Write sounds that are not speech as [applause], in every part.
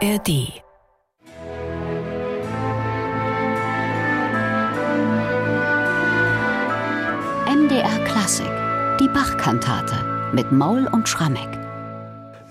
ARD MDR Klassik, die Bachkantate mit Maul und Schrammeck.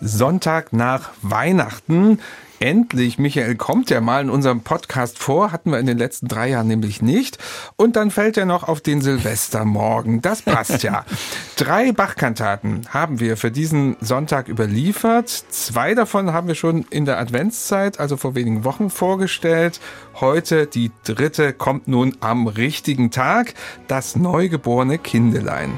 Sonntag nach Weihnachten. Endlich, Michael kommt ja mal in unserem Podcast vor, hatten wir in den letzten drei Jahren nämlich nicht. Und dann fällt er noch auf den Silvestermorgen. Das passt ja. [laughs] Drei Bachkantaten haben wir für diesen Sonntag überliefert. Zwei davon haben wir schon in der Adventszeit, also vor wenigen Wochen vorgestellt. Heute die dritte kommt nun am richtigen Tag, das neugeborene Kindelein.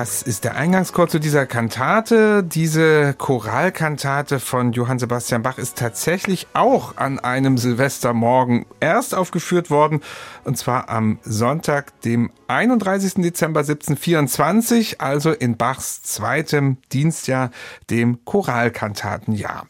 Das ist der Eingangschor zu dieser Kantate. Diese Choralkantate von Johann Sebastian Bach ist tatsächlich auch an einem Silvestermorgen erst aufgeführt worden, und zwar am Sonntag, dem 31. Dezember 1724, also in Bachs zweitem Dienstjahr, dem Choralkantatenjahr.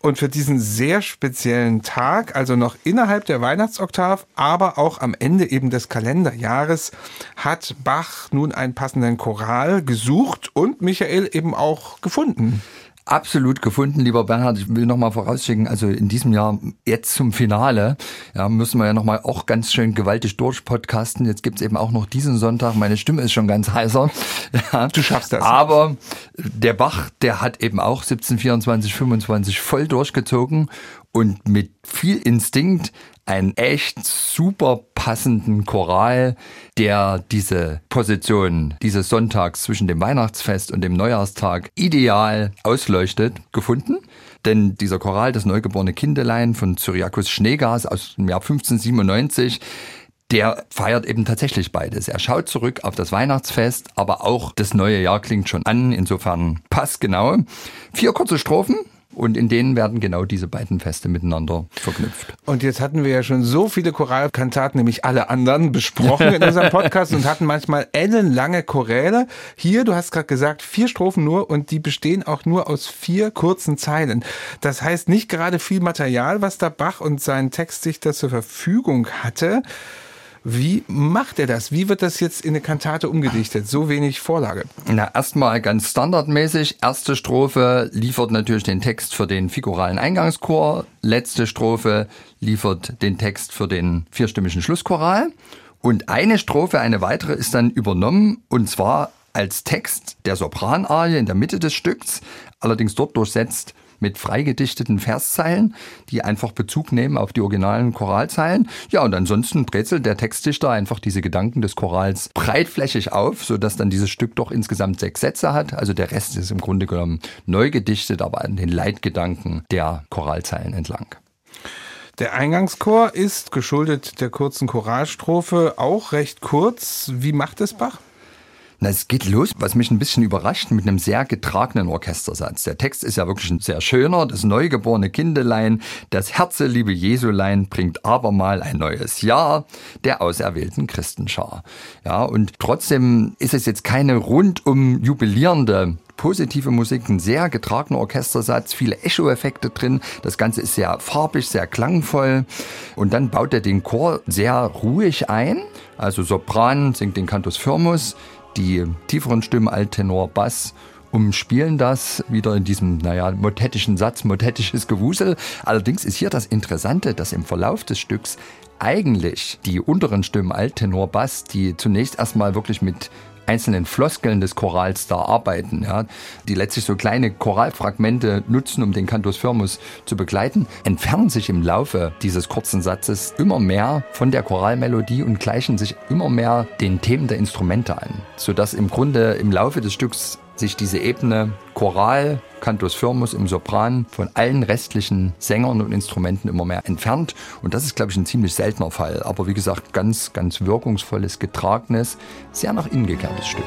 Und für diesen sehr speziellen Tag, also noch innerhalb der Weihnachtsoktav, aber auch am Ende eben des Kalenderjahres, hat Bach nun einen passenden Choral Mal gesucht und Michael eben auch gefunden. Absolut gefunden, lieber Bernhard. Ich will noch mal vorausschicken, also in diesem Jahr jetzt zum Finale, ja, müssen wir ja noch mal auch ganz schön gewaltig durchpodcasten. Jetzt gibt's eben auch noch diesen Sonntag. Meine Stimme ist schon ganz heißer. [laughs] Ja. Du schaffst das. Aber der Bach, der hat eben auch 1724, 25 voll durchgezogen und mit viel Instinkt einen echt super passenden Choral, der diese Position dieses Sonntags zwischen dem Weihnachtsfest und dem Neujahrstag ideal ausleuchtet, gefunden. Denn dieser Choral, das neugeborene Kindelein von Cyriakus Schneegas aus dem Jahr 1597, der feiert eben tatsächlich beides. Er schaut zurück auf das Weihnachtsfest, aber auch das neue Jahr klingt schon an. Insofern passt genau. Vier kurze Strophen, und in denen werden genau diese beiden Feste miteinander verknüpft. Und jetzt hatten wir ja schon so viele Choralkantaten, nämlich alle anderen, besprochen in unserem [laughs] Podcast und hatten manchmal ellenlange Choräle. Hier, du hast gerade gesagt, vier Strophen nur und die bestehen auch nur aus vier kurzen Zeilen. Das heißt nicht gerade viel Material, was da Bach und sein Textdichter zur Verfügung hatte. Wie macht er das? Wie wird das jetzt in eine Kantate umgedichtet? So wenig Vorlage. Na, erstmal ganz standardmäßig. Erste Strophe liefert natürlich den Text für den figuralen Eingangschor. Letzte Strophe liefert den Text für den vierstimmigen Schlusschoral. Und eine Strophe, eine weitere ist dann übernommen und zwar als Text der Sopranarie in der Mitte des Stücks, allerdings dort durchsetzt mit freigedichteten Verszeilen, die einfach Bezug nehmen auf die originalen Choralzeilen. Ja, und ansonsten brezelt der Textdichter einfach diese Gedanken des Chorals breitflächig auf, sodass dann dieses Stück doch insgesamt sechs Sätze hat. Also der Rest ist im Grunde genommen neu gedichtet, aber an den Leitgedanken der Choralzeilen entlang. Der Eingangschor ist, geschuldet der kurzen Choralstrophe, auch recht kurz. Wie macht es Bach? Na, es geht los, was mich ein bisschen überrascht, mit einem sehr getragenen Orchestersatz. Der Text ist ja wirklich ein sehr schöner. Das neugeborene Kindelein, das Herze, liebe Jesulein, bringt abermal ein neues Jahr der auserwählten Christenschar. Ja, und trotzdem ist es jetzt keine rundum jubilierende positive Musik, ein sehr getragener Orchestersatz, viele Echo-Effekte drin. Das Ganze ist sehr farbig, sehr klangvoll. Und dann baut er den Chor sehr ruhig ein. Also Sopran singt den Cantus Firmus, die tieferen Stimmen, Alttenor, Bass, umspielen das wieder in diesem, naja, motettischen Satz, motettisches Gewusel. Allerdings ist hier das Interessante, dass im Verlauf des Stücks eigentlich die unteren Stimmen, Alttenor, Bass, die zunächst erstmal wirklich mit einzelnen Floskeln des Chorals da arbeiten, ja, die letztlich so kleine Choralfragmente nutzen, um den Cantus Firmus zu begleiten, entfernen sich im Laufe dieses kurzen Satzes immer mehr von der Choralmelodie und gleichen sich immer mehr den Themen der Instrumente an, sodass im Grunde im Laufe des Stücks sich diese Ebene Choral, Cantus Firmus im Sopran von allen restlichen Sängern und Instrumenten immer mehr entfernt. Und das ist, glaube ich, ein ziemlich seltener Fall. Aber wie gesagt, ganz, ganz wirkungsvolles, getragenes, sehr nach innen gekehrtes Stück.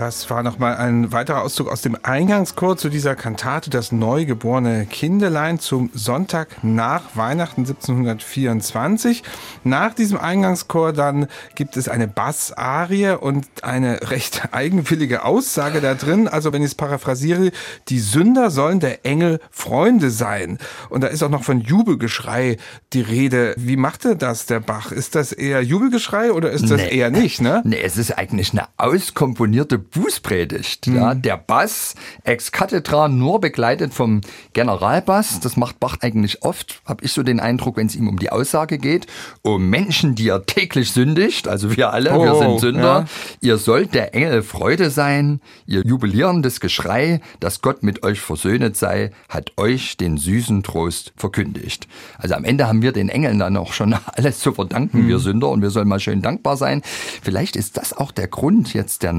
Das war nochmal ein weiterer Auszug aus dem Eingangschor zu dieser Kantate Das neugeborene Kindelein zum Sonntag nach Weihnachten 1724. Nach diesem Eingangschor dann gibt es eine Bassarie und eine recht [laughs] eigenwillige Aussage da drin. Also wenn ich es paraphrasiere, die Sünder sollen der Engel Freunde sein. Und da ist auch noch von Jubelgeschrei die Rede. Wie machte das der Bach? Ist das eher Jubelgeschrei oder ist das nee. eher nicht? Ne? Nee, es ist eigentlich eine auskomponierte Bußpredigt. Mhm. Ja, der Bass ex cathedra nur begleitet vom Generalbass. Das macht Bach eigentlich oft, habe ich so den Eindruck, wenn es ihm um die Aussage geht, um Menschen, die er täglich sündigt, also wir alle, oh, wir sind Sünder. Ja. Ihr sollt der Engel Freude sein, ihr jubilierendes Geschrei, dass Gott mit euch versöhnet sei, hat euch den süßen Trost verkündigt. Also am Ende haben wir den Engeln dann auch schon [laughs] alles zu verdanken, mhm. wir Sünder, und wir sollen mal schön dankbar sein. Vielleicht ist das auch der Grund jetzt der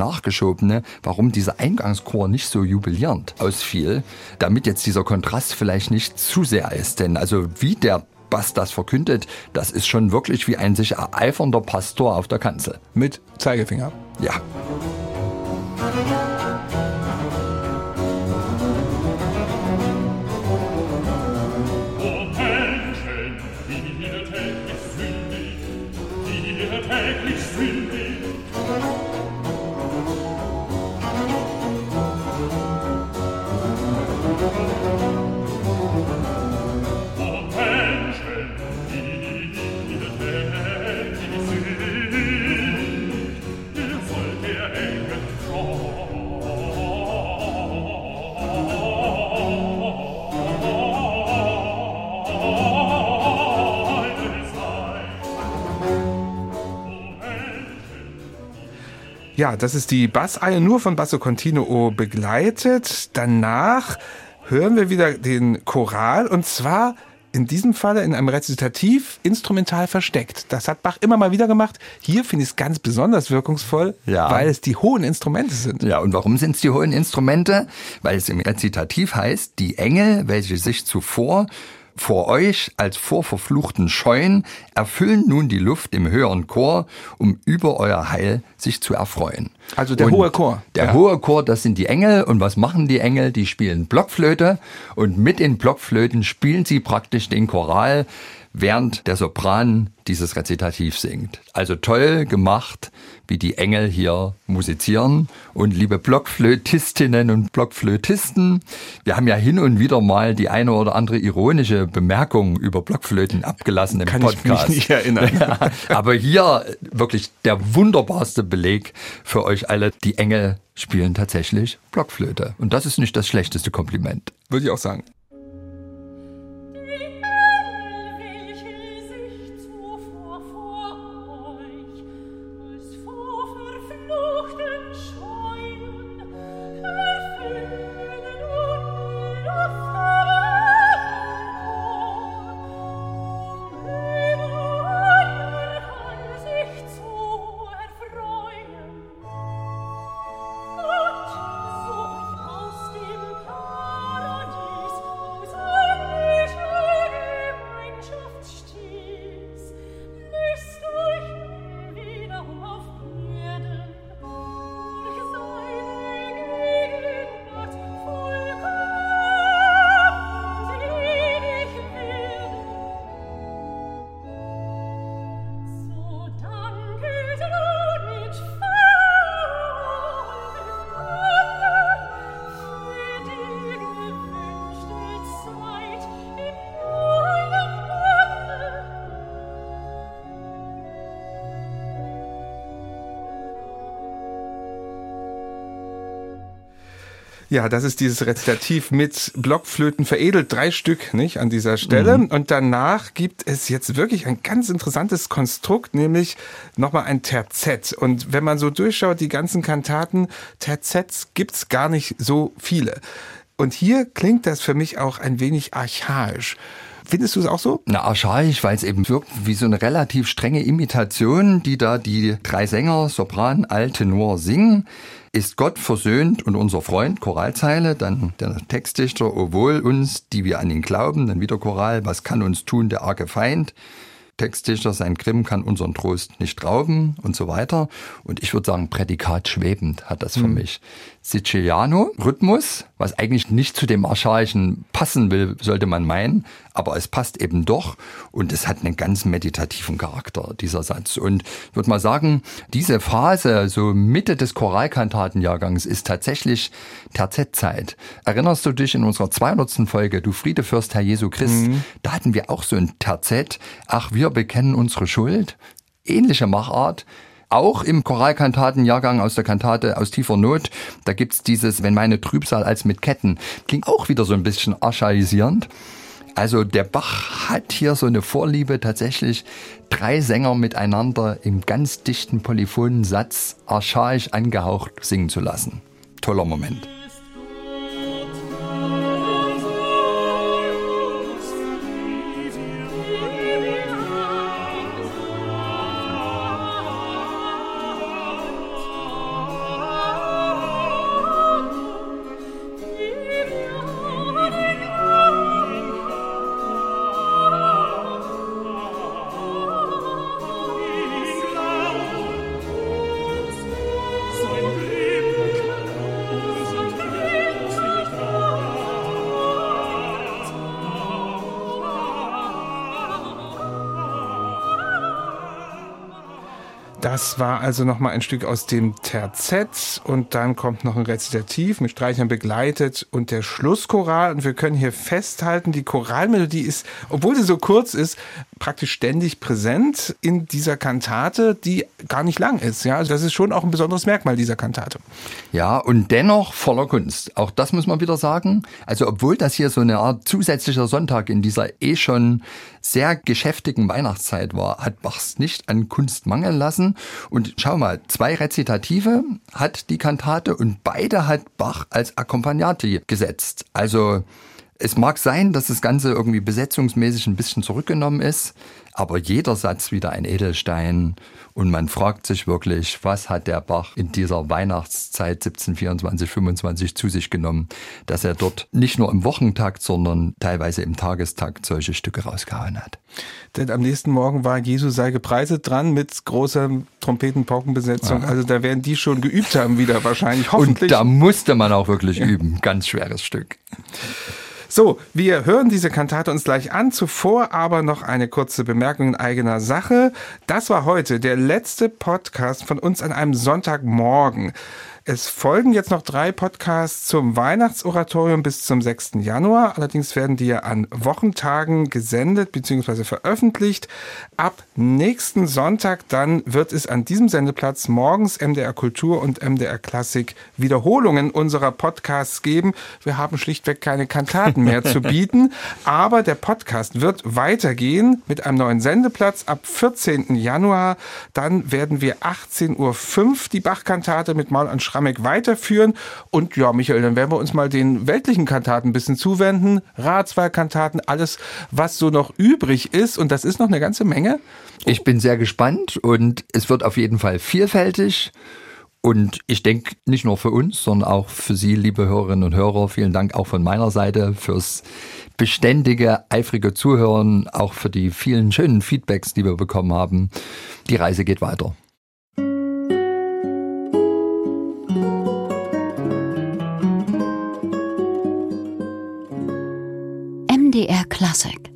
nachgeschobene, warum dieser Eingangschor nicht so jubilierend ausfiel, damit jetzt dieser Kontrast vielleicht nicht zu sehr ist. Denn also wie der Bass das verkündet, das ist schon wirklich wie ein sich ereifernder Pastor auf der Kanzel. Mit Zeigefinger. Ja. Ja, das ist die Basseihe nur von Basso Continuo begleitet. Danach hören wir wieder den Choral und zwar in diesem Falle in einem Rezitativ instrumental versteckt. Das hat Bach immer mal wieder gemacht. Hier finde ich es ganz besonders wirkungsvoll, ja. weil es die hohen Instrumente sind. Ja, und warum sind es die hohen Instrumente? Weil es im Rezitativ heißt, die Engel, welche sich zuvor vor euch als vorverfluchten Scheuen erfüllen nun die Luft im höheren Chor, um über euer Heil sich zu erfreuen. Also der und hohe Chor. Der ja. hohe Chor, das sind die Engel. Und was machen die Engel? Die spielen Blockflöte. Und mit den Blockflöten spielen sie praktisch den Choral, während der Sopran dieses Rezitativ singt. Also toll gemacht, wie die Engel hier musizieren. Und liebe Blockflötistinnen und Blockflötisten, wir haben ja hin und wieder mal die eine oder andere ironische Bemerkung über Blockflöten abgelassen im Kann Podcast. Ich mich nicht [laughs] erinnern. Ja, aber hier wirklich der wunderbarste Beleg für euch alle. Die Engel spielen tatsächlich Blockflöte. Und das ist nicht das schlechteste Kompliment. Würde ich auch sagen. Ja, das ist dieses Rezitativ mit Blockflöten veredelt, drei Stück, nicht, an dieser Stelle. Mhm. Und danach gibt es jetzt wirklich ein ganz interessantes Konstrukt, nämlich nochmal ein Terzett. Und wenn man so durchschaut, die ganzen Kantaten, Terzets gibt's gar nicht so viele. Und hier klingt das für mich auch ein wenig archaisch. Findest du es auch so? Na, archaisch, weil es eben wirkt wie so eine relativ strenge Imitation, die da die drei Sänger, Sopran, Alt, Tenor singen. Ist Gott versöhnt und unser Freund, Choralzeile, dann der Textdichter, o wohl uns, die wir an ihn glauben, dann wieder Choral, was kann uns tun der arge Feind? Textdichter, sein Grimm kann unseren Trost nicht rauben und so weiter. Und ich würde sagen, Prädikat schwebend hat das für mhm. mich. Siciliano, Rhythmus, was eigentlich nicht zu dem Archaischen passen will, sollte man meinen, aber es passt eben doch und es hat einen ganz meditativen Charakter, dieser Satz. Und ich würde mal sagen, diese Phase, so Mitte des Choralkantatenjahrgangs, ist tatsächlich Terzettzeit. Erinnerst du dich in unserer 200. Folge, du Friedefürst, Herr Jesu Christ, mhm. da hatten wir auch so ein Terzett, ach, wir bekennen unsere Schuld. Ähnliche Machart auch im Choralkantatenjahrgang aus der Kantate aus tiefer Not, da gibt's dieses Wenn meine Trübsal als mit Ketten. Klingt auch wieder so ein bisschen archaisierend. Also der Bach hat hier so eine Vorliebe, tatsächlich drei Sänger miteinander im ganz dichten polyphonen Satz archaisch angehaucht singen zu lassen. Toller Moment. Das war also nochmal ein Stück aus dem Terzett und dann kommt noch ein Rezitativ mit Streichern begleitet und der Schlusschoral. Und wir können hier festhalten, die Choralmelodie ist, obwohl sie so kurz ist, praktisch ständig präsent in dieser Kantate, die gar nicht lang ist. Ja, also das ist schon auch ein besonderes Merkmal dieser Kantate. Ja, und dennoch voller Kunst. Auch das muss man wieder sagen. Also obwohl das hier so eine Art zusätzlicher Sonntag in dieser eh schon sehr geschäftigen Weihnachtszeit war, hat Bachs nicht an Kunst mangeln lassen. Und schau mal, zwei Rezitative hat die Kantate und beide hat Bach als Accompagnati gesetzt. Also es mag sein, dass das Ganze irgendwie besetzungsmäßig ein bisschen zurückgenommen ist, aber jeder Satz wieder ein Edelstein und man fragt sich wirklich, was hat der Bach in dieser Weihnachtszeit 1724, 25 zu sich genommen, dass er dort nicht nur im Wochentakt, sondern teilweise im Tagestakt solche Stücke rausgehauen hat. Denn am nächsten Morgen war Jesus sei gepreiset dran mit großer Trompeten-Paukenbesetzung. Ja. Also da werden die schon geübt haben wieder wahrscheinlich, hoffentlich. Und da musste man auch wirklich üben. Ganz schweres Stück. So, wir hören diese Kantate uns gleich an. Zuvor aber noch eine kurze Bemerkung in eigener Sache. Das war heute der letzte Podcast von uns an einem Sonntagmorgen. Es folgen jetzt noch drei Podcasts zum Weihnachtsoratorium bis zum 6. Januar. Allerdings werden die ja an Wochentagen gesendet bzw. veröffentlicht. Ab nächsten Sonntag dann wird es an diesem Sendeplatz morgens MDR Kultur und MDR Klassik Wiederholungen unserer Podcasts geben. Wir haben schlichtweg keine Kantaten mehr zu [laughs] bieten, aber der Podcast wird weitergehen mit einem neuen Sendeplatz ab 14. Januar. Dann werden wir 18.05 Uhr die Bachkantate mit Maul an Schrammeck weiterführen. Und ja, Michael, dann werden wir uns mal den weltlichen Kantaten ein bisschen zuwenden. Ratswahlkantaten, alles, was so noch übrig ist. Und das ist noch eine ganze Menge. Ich bin sehr gespannt und es wird auf jeden Fall vielfältig. Und ich denke, nicht nur für uns, sondern auch für Sie, liebe Hörerinnen und Hörer, vielen Dank auch von meiner Seite fürs beständige, eifrige Zuhören, auch für die vielen schönen Feedbacks, die wir bekommen haben. Die Reise geht weiter. MDR Classic